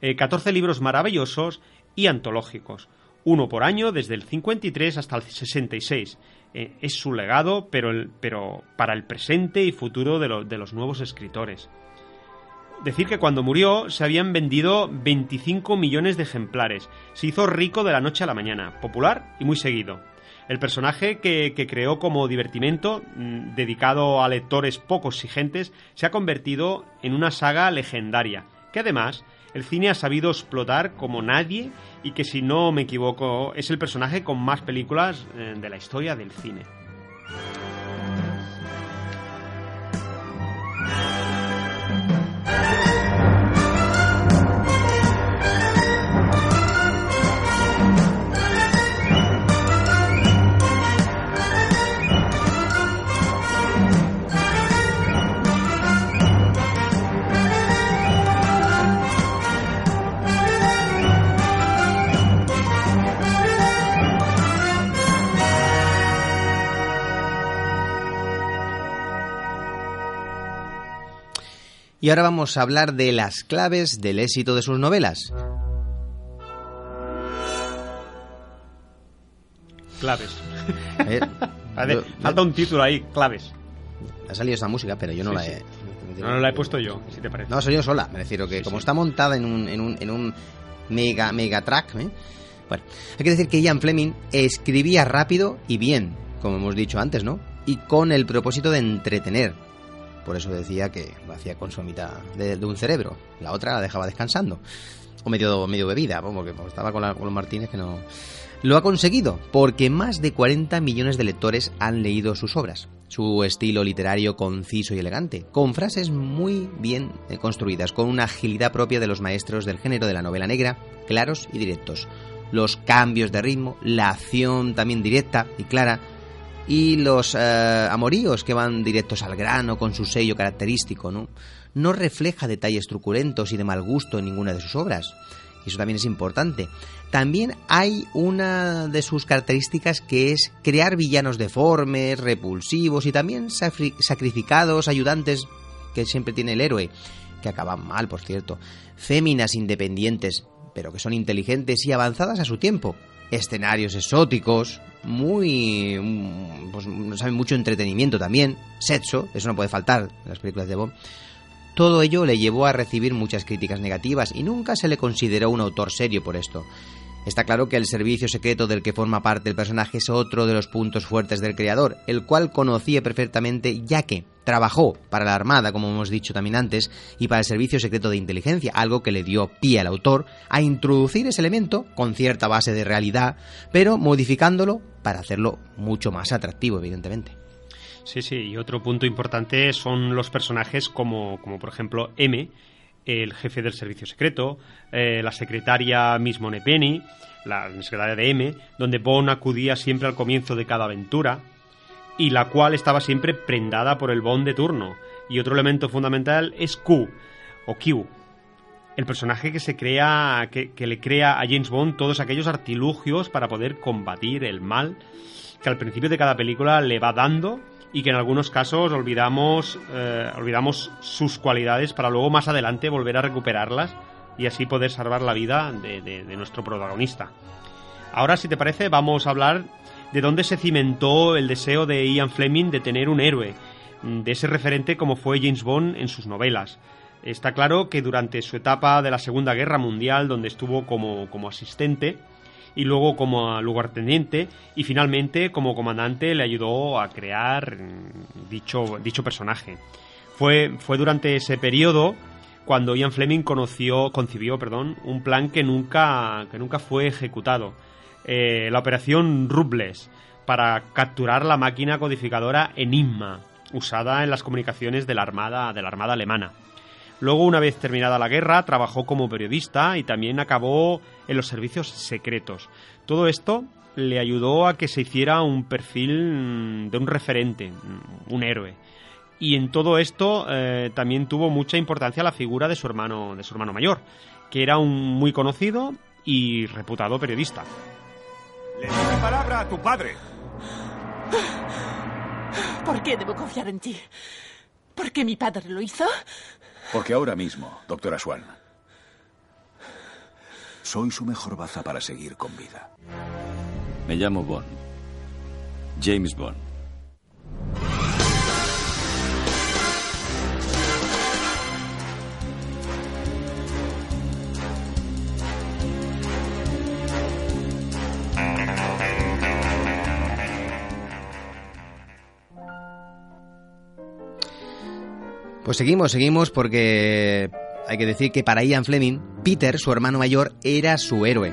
Eh, 14 libros maravillosos y antológicos, uno por año desde el 53 hasta el 66. Eh, es su legado, pero, el- pero para el presente y futuro de, de los nuevos escritores. Decir que cuando murió se habían vendido 25 millones de ejemplares. Se hizo rico de la noche a la mañana, popular y muy seguido. El personaje que, que creó como divertimento, mm, dedicado a lectores poco exigentes, se ha convertido en una saga legendaria, que además el cine ha sabido explotar como nadie y que si no me equivoco es el personaje con más películas eh, de la historia del cine. Y ahora vamos a hablar de las claves del éxito de sus novelas. Claves. Eh, yo- Falta un título ahí, claves. Ha salido esa música, pero yo no Sí, la sí. he... No, no la he puesto yo, si te parece. No, soy yo sola. Me refiero que Sí, como está montada en un, en un, en un mega, mega track, ¿eh? Bueno, hay que decir que Ian Fleming escribía rápido y bien, como hemos dicho antes, ¿no? Y con el propósito de entretener. Por eso decía que lo hacía con su mitad de, un cerebro. La otra la dejaba descansando. O medio, medio bebida, porque estaba con, la- con los Martínez que no... Lo ha conseguido, porque más de 40 millones de lectores han leído sus obras. Su estilo literario conciso y elegante, con frases muy bien eh, construidas, con una agilidad propia de los maestros del género de la novela negra, claros y directos. Los cambios de ritmo, la acción también directa y clara, y los eh, amoríos que van directos al grano con su sello característico, ¿no? No refleja detalles truculentos y de mal gusto en ninguna de sus obras. Y eso también es importante. También hay una de sus características que es crear villanos deformes, repulsivos y también sacrificados, ayudantes que siempre tiene el héroe, que acaban mal, por cierto. Féminas independientes, pero que son inteligentes y avanzadas a su tiempo. Escenarios exóticos, muy... mm, pues saben mucho entretenimiento también. Sexo, eso no puede faltar en las películas de Bond. Todo ello le llevó a recibir muchas críticas negativas y nunca se le consideró un autor serio por esto. Está claro que el servicio secreto del que forma parte el personaje es otro de los puntos fuertes del creador, el cual conocía perfectamente ya que trabajó para la Armada, como hemos dicho también antes, y para el servicio secreto de inteligencia, algo que le dio pie al autor a introducir ese elemento con cierta base de realidad, pero modificándolo para hacerlo mucho más atractivo, evidentemente. Sí, sí, y otro punto importante son los personajes como, como por ejemplo M, el jefe del servicio secreto, eh, la secretaria Miss Moneypenny, la secretaria de M, donde Bond acudía siempre al comienzo de cada aventura y la cual estaba siempre prendada por el Bond de turno. Y otro elemento fundamental es Q, o Q, el personaje que se crea, que, que le crea a James Bond todos aquellos artilugios para poder combatir el mal que al principio de cada película le va dando y que en algunos casos olvidamos, eh, olvidamos sus cualidades para luego más adelante volver a recuperarlas y así poder salvar la vida de, de- nuestro protagonista. Ahora, si te parece, vamos a hablar de dónde se cimentó el deseo de Ian Fleming de tener un héroe, de ese referente como fue James Bond en sus novelas. Está claro que durante su etapa de la Segunda Guerra Mundial, donde estuvo como, como asistente, y luego como lugarteniente y finalmente como comandante le ayudó a crear dicho, dicho personaje. Fue, fue durante ese periodo cuando Ian Fleming conoció, concibió perdón, un plan que nunca, que nunca fue ejecutado. Eh, la operación Rubles para capturar la máquina codificadora Enigma, usada en las comunicaciones de la Armada, de la Armada alemana. Luego, una vez terminada la guerra, trabajó como periodista y también acabó en los servicios secretos. Todo esto le ayudó a que se hiciera un perfil mm, de un referente, mm, un héroe. Y en todo esto eh, también tuvo mucha importancia la figura de su hermano, de su hermano mayor, que era un muy conocido y reputado periodista. Le di mi palabra a tu padre. ¿Por qué debo confiar en ti? ¿Por qué mi padre lo hizo? Porque ahora mismo, doctora Swan, soy su mejor baza para seguir con vida. Me llamo Bond. James Bond. Pues seguimos, seguimos porque hay que decir que para Ian Fleming, Peter, su hermano mayor, era su héroe.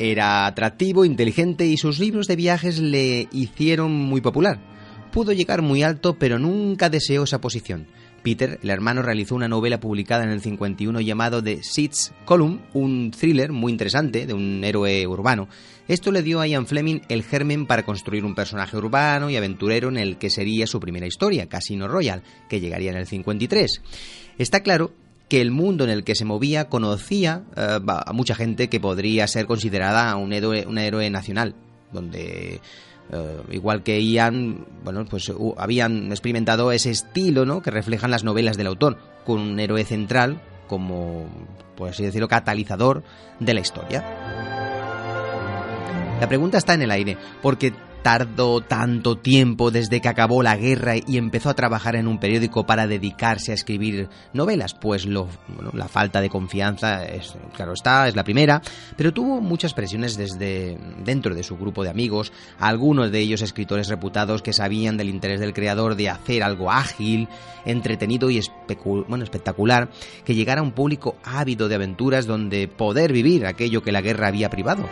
Era atractivo, inteligente y sus libros de viajes le hicieron muy popular. Pudo llegar muy alto, pero nunca deseó esa posición. Peter, el hermano, realizó una novela publicada en el 51 llamado The Seeds Column, un thriller muy interesante de un héroe urbano. Esto le dio a Ian Fleming el germen para construir un personaje urbano y aventurero en el que sería su primera historia, Casino Royale, que llegaría en el 53. Está claro que el mundo en el que se movía conocía eh, a mucha gente que podría ser considerada un héroe nacional, donde eh, igual que Ian, bueno, pues uh, habían experimentado ese estilo, ¿no? Que reflejan las novelas del autor, con un héroe central como, por así decirlo, catalizador de la historia. La pregunta está en el aire, porque tardó tanto tiempo desde que acabó la guerra y empezó a trabajar en un periódico para dedicarse a escribir novelas? Pues lo, bueno, la falta de confianza, es, claro está, es la primera, pero tuvo muchas presiones desde dentro de su grupo de amigos, algunos de ellos escritores reputados que sabían del interés del creador de hacer algo ágil, entretenido y bueno, espectacular, que llegara a un público ávido de aventuras donde poder vivir aquello que la guerra había privado.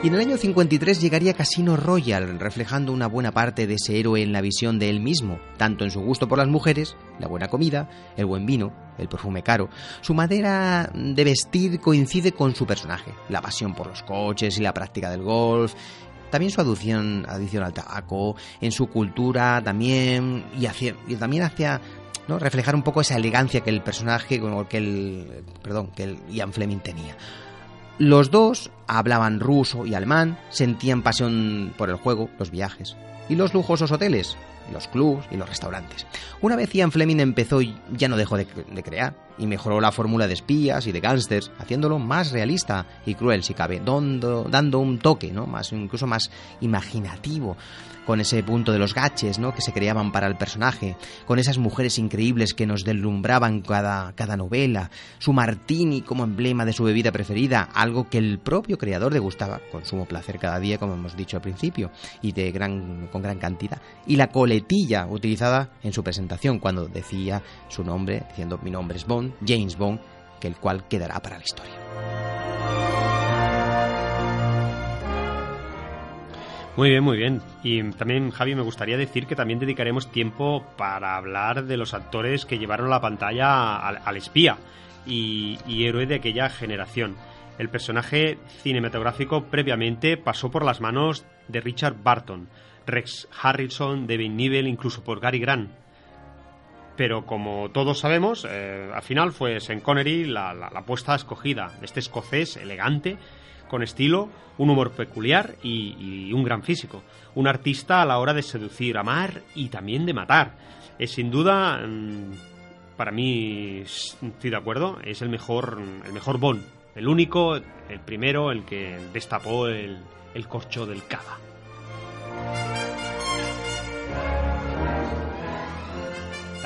Y en el año 53 llegaría Casino Royale, reflejando una buena parte de ese héroe en la visión de él mismo, tanto en su gusto por las mujeres, la buena comida, el buen vino, el perfume caro. Su manera de vestir coincide con su personaje, la pasión por los coches y la práctica del golf. También su adicción, al tabaco, en su cultura también, y, hacia, y también hacia ¿no? reflejar un poco esa elegancia que el personaje, que el, perdón, que el Ian Fleming tenía. Los dos hablaban ruso y alemán, sentían pasión por el juego, los viajes y los lujosos hoteles, los clubs y los restaurantes. Una vez Ian Fleming empezó, ya no dejó de, crear y mejoró la fórmula de espías y de gángsters, haciéndolo más realista y cruel si cabe, dando, dando un toque, ¿no? Más, incluso más imaginativo con ese punto de los gaches, ¿no? Que se creaban para el personaje, con esas mujeres increíbles que nos deslumbraban cada, cada novela, su martini como emblema de su bebida preferida, algo que el propio creador degustaba con sumo placer cada día, como hemos dicho al principio, y de gran, con gran cantidad, y la coletilla utilizada en su presentación cuando decía su nombre, diciendo mi nombre es Bond, James Bond, que el cual quedará para la historia. Muy bien, muy bien. Y también, Javi, me gustaría decir que también dedicaremos tiempo para hablar de los actores que llevaron la pantalla al, espía y, héroe de aquella generación. El personaje cinematográfico previamente pasó por las manos de Richard Barton, Rex Harrison, David Niven, incluso por Gary Grant. Pero como todos sabemos, eh, al final fue Sean Connery la apuesta escogida. Este escocés elegante con estilo, un humor peculiar y, un gran físico. Un artista a la hora de seducir, amar y también de matar. Es sin duda, para mí, estoy de acuerdo, es el mejor, el mejor Bond. El único, el primero, el que destapó el, el corcho del cava.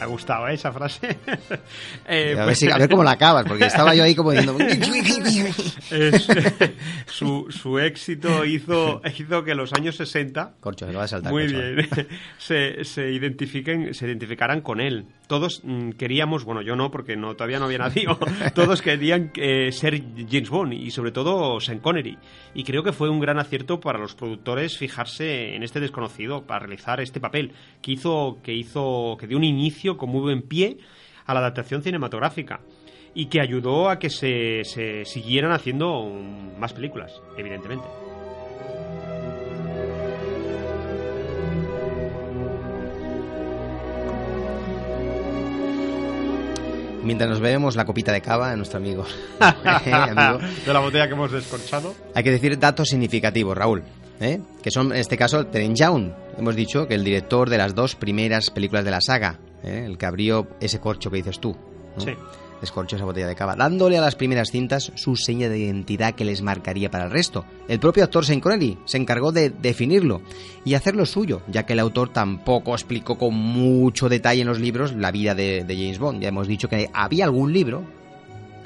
Ha gustado ¿eh? esa frase. eh, a, ver si, a, ver cómo la acabas, porque estaba yo ahí como diciendo... es, su, su, éxito hizo, hizo que los años 60... Corcho, se lo va a saltar. Muy bien. se, se, identifiquen, se identificaran con él. Todos mmm, queríamos, bueno, yo no, porque no todavía no había nacido, todos querían eh, ser James Bond y sobre todo Sean Connery. Y creo que fue un gran acierto para los productores fijarse en este desconocido para realizar este papel que hizo, que hizo, que dio un inicio con muy buen pie a la adaptación cinematográfica y que ayudó a que se, se siguieran haciendo más películas, evidentemente. Mientras nos bebemos la copita de cava de nuestro amigo. amigo. De la botella que hemos descorchado. Hay que decir datos significativos, Raúl. ¿eh? Que son, en este caso, Terence Young. Hemos dicho que el director de las dos primeras películas de la saga, ¿eh? el que abrió ese corcho que dices tú. ¿no? Sí. Descorchó esa botella de cava, dándole a las primeras cintas su seña de identidad que les marcaría para el resto. El propio actor Sean Connery se encargó de definirlo y hacerlo suyo, ya que el autor tampoco explicó con mucho detalle en los libros la vida de, de James Bond. Ya hemos dicho que había algún libro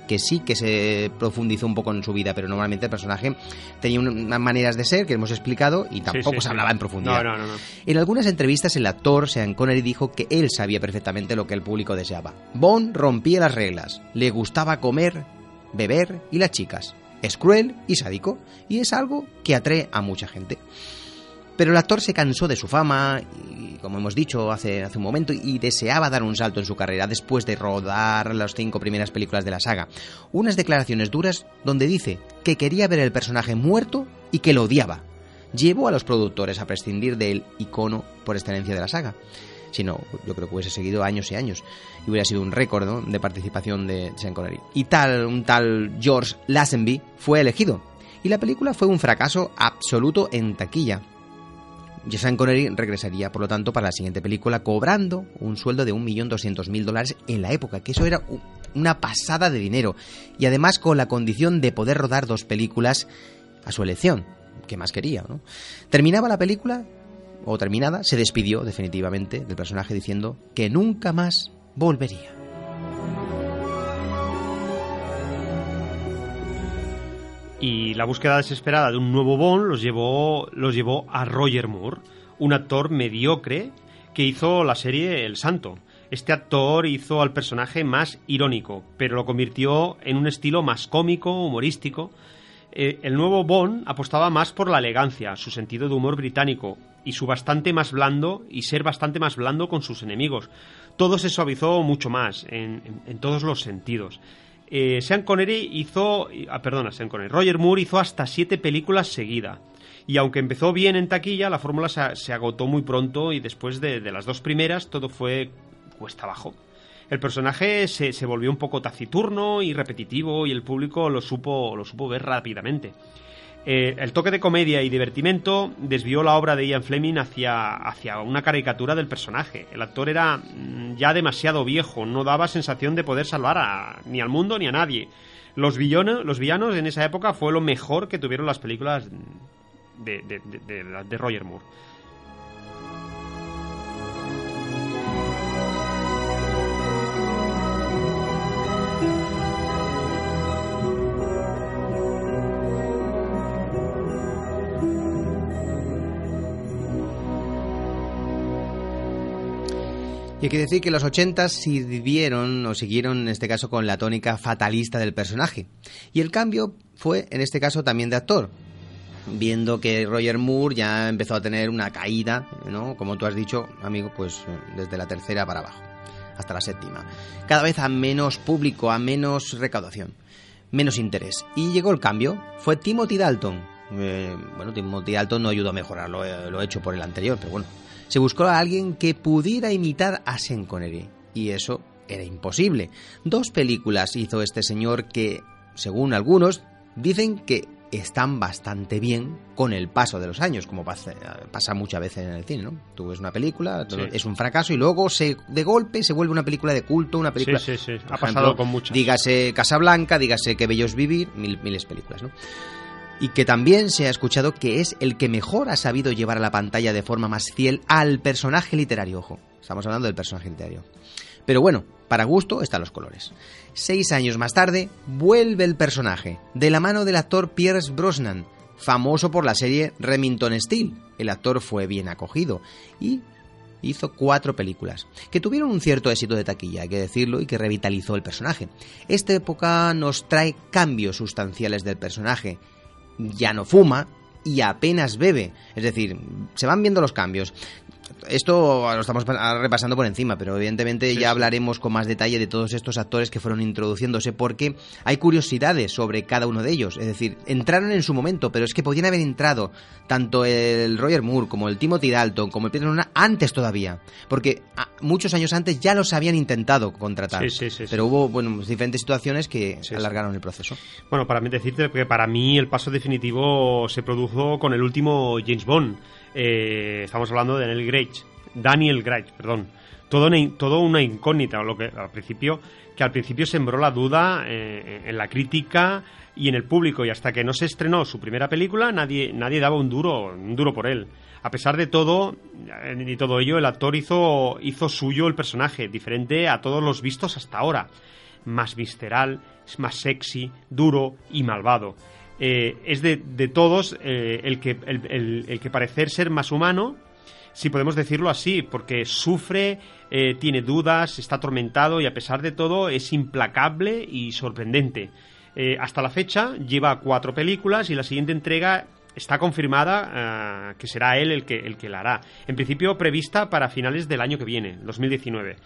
que sí que se profundizó un poco en su vida, pero normalmente el personaje tenía unas maneras de ser que hemos explicado y tampoco sí, sí, se hablaba sí. en profundidad. No, no, no, no. En algunas entrevistas el actor Sean Connery dijo que él sabía perfectamente lo que el público deseaba. Bond rompía las reglas, le gustaba comer, beber y las chicas. Es cruel y sádico y es algo que atrae a mucha gente. Pero el actor se cansó de su fama, y, como hemos dicho hace, hace un momento, y deseaba dar un salto en su carrera después de rodar las cinco primeras películas de la saga. Unas declaraciones duras donde dice que quería ver el personaje muerto y que lo odiaba. Llevó a los productores a prescindir del icono por excelencia de la saga. Si no, yo creo que hubiese seguido años y años y hubiera sido un récord de participación de Sean Connery. Y tal, un tal George Lazenby fue elegido. Y la película fue un fracaso absoluto en taquilla. Sean Connery regresaría, por lo tanto, para la siguiente película cobrando un sueldo de 1.200.000 dólares en la época, que eso era una pasada de dinero. Y además con la condición de poder rodar dos películas a su elección. ¿Qué más quería? ¿no? Terminaba la película, o terminada, se despidió definitivamente del personaje diciendo que nunca más volvería. Y la búsqueda desesperada de un nuevo Bond los llevó, los llevó a Roger Moore, un actor mediocre que hizo la serie El Santo. Este actor hizo al personaje más irónico, pero lo convirtió en un estilo más cómico, humorístico. Eh, el nuevo Bond apostaba más por la elegancia, su sentido de humor británico y su bastante más blando y ser bastante más blando con sus enemigos. Todo se suavizó mucho más en, todos los sentidos. Eh, Sean Connery hizo, ah, perdona, Sean Connery, Roger Moore hizo hasta siete películas seguidas. Y aunque empezó bien en taquilla, la fórmula se, agotó muy pronto y después de, de, las dos primeras todo fue cuesta abajo. El personaje se, se volvió un poco taciturno y repetitivo y el público lo supo, lo supo ver rápidamente. Eh, el toque de comedia y divertimento desvió la obra de Ian Fleming hacia, hacia una caricatura del personaje. El actor era mm, ya demasiado viejo, no daba sensación de poder salvar a, ni al mundo ni a nadie. Los villanos, los villanos en esa época fue lo mejor que tuvieron las películas de, de, de, de- de Roger Moore. Y decir que los 80 sirvieron o siguieron en este caso con la tónica fatalista del personaje. Y el cambio fue en este caso también de actor. Viendo que Roger Moore ya empezó a tener una caída, ¿no? Como tú has dicho, amigo, pues desde la tercera para abajo, hasta la séptima. Cada vez a menos público, a menos recaudación, menos interés. Y llegó el cambio. Fue Timothy Dalton. Eh, bueno, Timothy Dalton no ayudó a mejorar lo, lo hecho por el anterior, pero bueno, se buscó a alguien que pudiera imitar a Sean Connery. Y eso era imposible. Dos películas hizo este señor que, según algunos, dicen que están bastante bien con el paso de los años, como pasa, pasa muchas veces en el cine, ¿no? Tú ves una película, Sí. es un fracaso y luego se, de golpe se vuelve una película de culto, una película... Sí, sí, sí. Ha pasado con muchas. Dígase Casablanca, dígase Que bello es vivir, mil, miles películas, ¿no? Y que también se ha escuchado que es el que mejor ha sabido llevar a la pantalla de forma más fiel al personaje literario. Ojo, estamos hablando del personaje literario. Pero bueno, para gusto están los colores. Seis años más tarde, vuelve el personaje, de la mano del actor Pierce Brosnan, famoso por la serie Remington Steel. El actor fue bien acogido y hizo cuatro películas, que tuvieron un cierto éxito de taquilla, hay que decirlo, y que revitalizó el personaje. Esta época nos trae cambios sustanciales del personaje, ya no fuma y apenas bebe. Es decir, se van viendo los cambios. Esto lo estamos repasando por encima, pero evidentemente Sí, ya sí. hablaremos con más detalle de todos estos actores que fueron introduciéndose porque hay curiosidades sobre cada uno de ellos. Es decir, entraron en su momento, pero es que podían haber entrado tanto el Roger Moore como el Timothy Dalton como el Peter Luna antes todavía, porque ah, muchos años antes ya los habían intentado contratar. Sí, sí, sí, pero hubo bueno, diferentes situaciones que alargaron el proceso. Bueno, para mí decirte que para mí el paso definitivo se produjo con el último James Bond. Eh, estamos hablando de Daniel Craig, Daniel Craig, perdón. Todo una, incógnita, que al principio que al principio sembró la duda eh, en la crítica y en el público y hasta que no se estrenó su primera película nadie nadie daba un duro un duro por él. A pesar de todo y todo ello, el actor hizo hizo suyo el personaje, diferente a todos los vistos hasta ahora más visceral, más sexy, duro y malvado. Eh, es de, de todos eh, el, que, el, el- que parecer ser más humano, si podemos decirlo así, porque sufre, eh, tiene dudas, está atormentado y a pesar de todo es implacable y sorprendente. Hasta la fecha lleva cuatro películas y la siguiente entrega está confirmada que será él el que, el que la hará. En principio prevista para finales del año que viene, 2019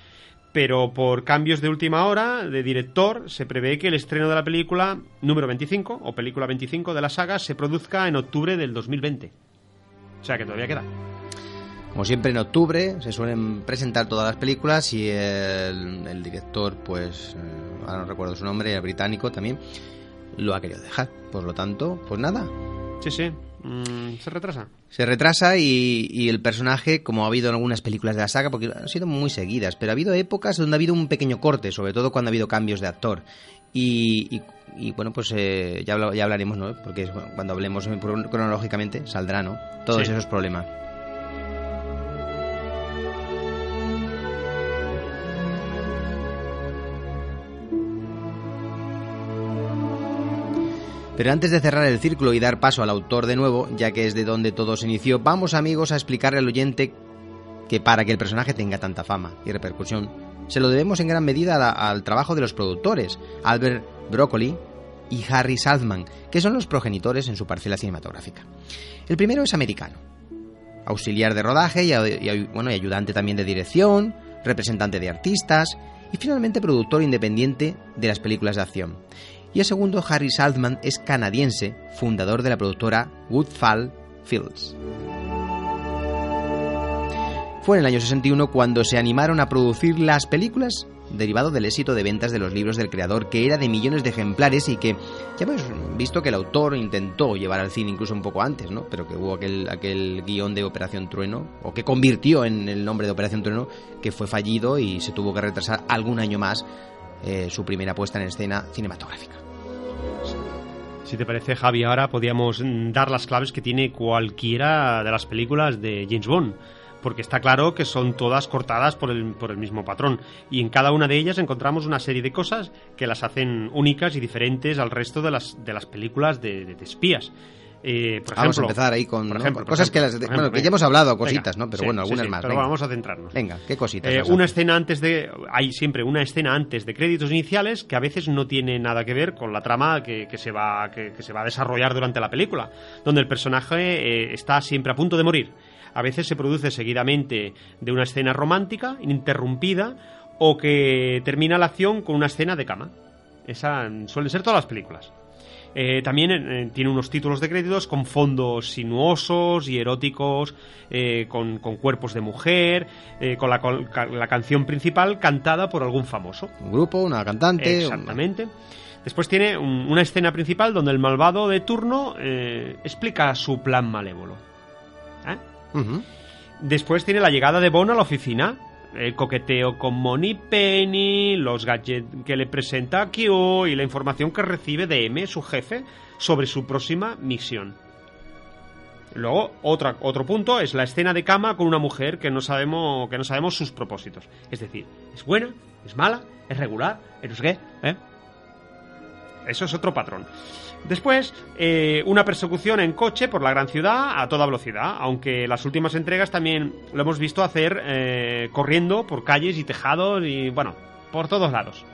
pero por cambios de última hora de director se prevé que el estreno de la película número 25 o película 25 de la saga se produzca en octubre del 2020. O sea que todavía queda. Como siempre en octubre se suelen presentar todas las películas y el, el director, pues, eh, ahora no recuerdo su nombre, el británico también, lo ha querido dejar. Por lo tanto, pues nada, Sí, sí. Mm, se retrasa. se retrasa y, y el personaje, como ha habido en algunas películas de la saga, porque han sido muy seguidas, pero ha habido épocas donde ha habido un pequeño corte, sobre todo cuando ha habido cambios de actor. Y, y- y, bueno, pues eh, ya, habla- ya hablaremos, ¿no? Porque bueno, cuando hablemos cronológicamente saldrá, ¿no? Todos Sí. esos problemas. Pero antes de cerrar el círculo y dar paso al autor de nuevo, ya que es de donde todo se inició, vamos amigos a explicarle al oyente que para que el personaje tenga tanta fama y repercusión, se lo debemos en gran medida al trabajo de los productores, Albert Broccoli y Harry Saltzman, que son los progenitores en su parcela cinematográfica. El primero es americano, auxiliar de rodaje y, y- bueno, y ayudante también de dirección, representante de artistas y finalmente productor independiente de las películas de acción. Y el segundo, Harry Saltzman, es canadiense, fundador de la productora Woodfall Fields. Fue en el año 61 cuando se animaron a producir las películas derivado del éxito de ventas de los libros del creador, que era de millones de ejemplares y que ya hemos visto que el autor intentó llevar al cine incluso un poco antes, ¿no? Pero que hubo aquel, aquel guion de Operación Trueno, o que convirtió en el nombre de Operación Trueno, que fue fallido y se tuvo que retrasar algún año más eh, su primera puesta en escena cinematográfica. Si te parece, Javi, ahora podríamos dar las claves que tiene cualquiera de las películas de James Bond. Porque está claro que son todas cortadas por el, por el mismo patrón. Y en cada una de ellas encontramos una serie de cosas que las hacen únicas y diferentes al resto de las, de las películas de espías. Eh, por Vamos a empezar ahí con por ¿no? ejemplo, por cosas que, ejemplo, las, por bueno, que ya hemos hablado, venga. cositas, ¿no? Pero Sí, bueno, algunas sí, más. Pero venga. vamos a centrarnos. Venga, ¿qué cositas? Eh, una escena antes de. Hay siempre una escena antes de créditos iniciales que a veces no tiene nada que ver con la trama que, que se, va, que, que se va a desarrollar durante la película, donde el personaje eh, está siempre a punto de morir. A veces se produce seguidamente de una escena romántica, ininterrumpida, o que termina la acción con una escena de cama. Esa suelen ser todas las películas. Eh, también eh, tiene unos títulos de créditos con fondos sinuosos y eróticos, eh, con, con cuerpos de mujer, con la, con ca- la canción principal cantada por algún famoso. Un grupo, una cantante. Exactamente. Después tiene un- una escena principal donde el malvado de turno explica su plan malévolo. Después tiene la llegada de Bond a la oficina, el coqueteo con Moni Penny, los gadgets que le presenta a Q y la información que recibe de M, su jefe, sobre su próxima misión. Luego, otra, otro punto es la escena de cama con una mujer que no sabemos, que no sabemos sus propósitos. Es decir, ¿es buena? ¿Es mala? ¿Es regular? ¿Es qué? ¿Eh? Eso es otro patrón. Después, eh, una persecución en coche por la gran ciudad a toda velocidad, aunque las últimas entregas también lo hemos visto hacer eh, corriendo por calles y tejados y, bueno, por todos lados.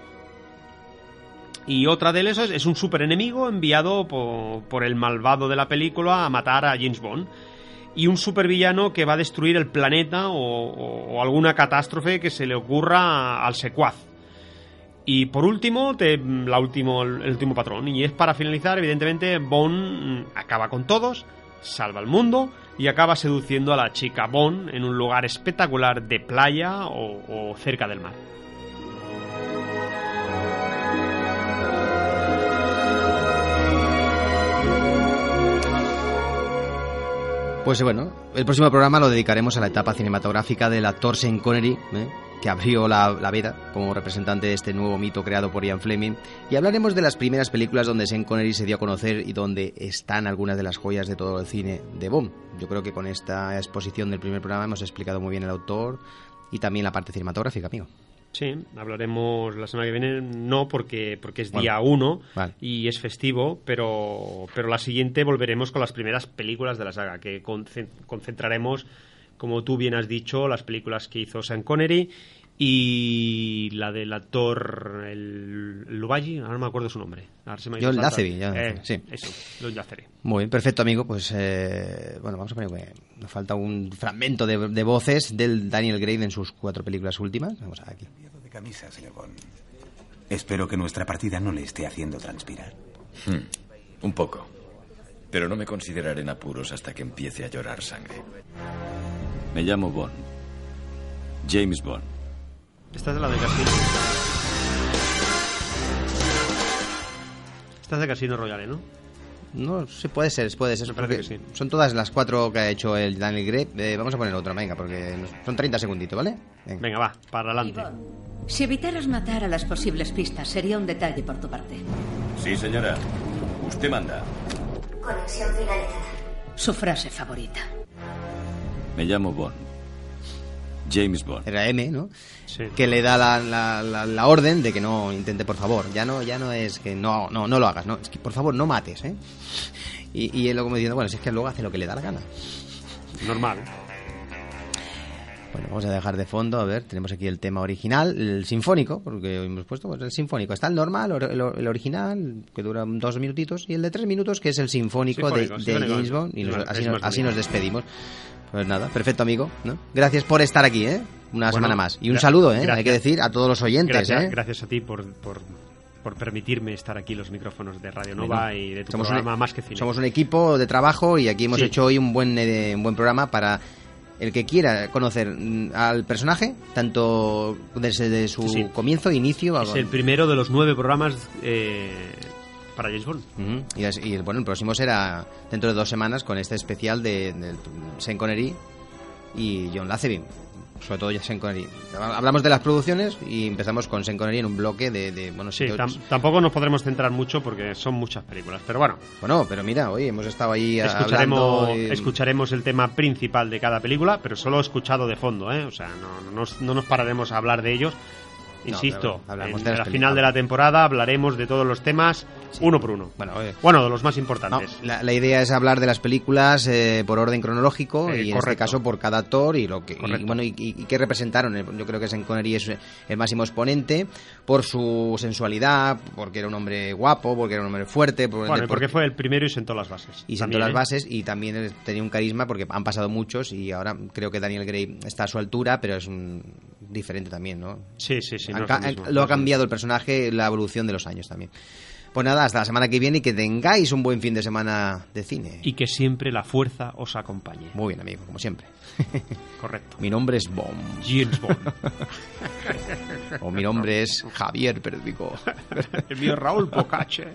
Y otra de esos es un super enemigo enviado por, por el malvado de la película a matar a James Bond. Y un supervillano que va a destruir el planeta o alguna catástrofe que se le ocurra al secuaz. Y por último, la último, el último patrón. Y es para finalizar, evidentemente, Bond acaba con todos, salva al mundo y acaba seduciendo a la chica Bond en un lugar espectacular de playa o, o cerca del mar. Pues bueno, el próximo programa lo dedicaremos a la etapa cinematográfica del actor Sean Connery, ¿eh? Que abrió la, la veda como representante de este nuevo mito creado por Ian Fleming, y hablaremos de las primeras películas donde Sean Connery se dio a conocer y donde están algunas de las joyas de todo el cine de Bond. Yo creo que con esta exposición del primer programa hemos explicado muy bien el autor y también la parte cinematográfica, amigo. Sí, hablaremos la semana que viene, no porque, porque es Bueno, día 1 vale. y es festivo, pero, pero la siguiente volveremos con las primeras películas de la saga, que concen- concentraremos, como tú bien has dicho, las películas que hizo Sean Connery y la del actor el Lubayi, ahora no me acuerdo su nombre. Ahora se me John John Eh, sí. Eso, John Lazenby. Muy bien, perfecto, amigo. Pues eh, bueno, vamos a poner. Nos falta un fragmento de, de voces del Daniel Craig en sus cuatro películas últimas. Vamos a ver aquí. de camisa, señor Bond. Espero que nuestra partida no le esté haciendo transpirar. Hmm, un poco. Pero no me consideraré en apuros hasta que empiece a llorar sangre. Me llamo Bond. James Bond. Esta es la de Casino. Esta es de Casino Royale, ¿no? No, sí, puede ser, puede ser. Porque sí. Son todas las cuatro que ha hecho el Daniel Craig. Eh, vamos a poner otra, venga, porque son 30 segunditos, ¿vale? Venga. Venga, va, para adelante. Si evitaras matar a las posibles pistas, sería un detalle por tu parte. Sí, señora. Usted manda. Conexión finalizada. Su frase favorita. Me llamo Bond. James Bond. Era M, ¿no? Sí. Que le da la, la- la- la orden de que no intente, por favor. Ya no, ya no es que no, no, no lo hagas, no. Es que por favor no mates, ¿eh? Y, y él como diciendo, bueno, si es que luego hace lo que le da la gana. Normal. Bueno, vamos a dejar de fondo, a ver, tenemos aquí el tema original, el sinfónico, porque hoy hemos puesto pues, el sinfónico. Está el normal, or- el, el original, que dura dos minutitos, y el de tres minutos, que es el sinfónico, de- Sinfónico, de, sinfónico. James Bond, y nos- así, nos, así nos despedimos. Pues nada, perfecto amigo, ¿no? Gracias por estar aquí, ¿eh? Una Bueno, semana más. Y un saludo, ¿eh? Hay que decir a todos los oyentes, Gracias, ¿eh? gracias a ti por, por, por permitirme estar aquí los micrófonos de Radio Nova Bueno, y de tu somos programa un, Más que Cine. Somos un equipo de trabajo y aquí hemos Sí. hecho hoy un buen, eh, un buen programa para el que quiera conocer mm, al personaje, tanto desde su Sí, sí. comienzo, inicio... Es el primero de los nueve programas eh, para James Bond. Ujú. y, es- y, bueno, el próximo será dentro de dos semanas con este especial de, de Sean Connery y John Lazenby. Sobre todo Sean Connery. Hablamos de las producciones y empezamos con Sean Connery en un bloque de, de bueno, Sí, tam- tampoco nos podremos centrar mucho porque son muchas películas. Pero bueno, Bueno, pero mira, hoy hemos estado ahí escucharemos, hablando... escucharemos el tema principal de cada película, pero solo escuchado de fondo, ¿eh? O sea, no, no no nos pararemos a hablar de ellos. No, Insisto, hablamos en de la final de la temporada hablaremos de todos los temas uno por uno. Bueno, oye. Bueno, de los más No, importantes. la, la idea es hablar de las películas eh, por orden cronológico Eh, y en este caso por cada actor y lo que y, bueno y, y- y qué representaron. Eh, Yo creo que Sean Connery es el máximo exponente por su sensualidad, porque era un hombre guapo, porque era un hombre fuerte, por- Bueno, y por- porque fue el primero y sentó las bases. y sentó las ¿eh? bases y también eh, tenía un carisma porque han pasado muchos y ahora creo que Daniel Gray está a su altura, pero es un diferente también, ¿no? Sí, sí, sí. no Han lo mismo, lo no ha cambiado el personaje, la evolución de los años también. Pues nada, hasta la semana que viene y que tengáis un buen fin de semana de cine. Y que siempre la fuerza os acompañe. Muy bien, amigo, como siempre. Correcto. Mi nombre es Bond. James Bond. o mi nombre es Javier Perdigo. el mío es Raúl Pocache.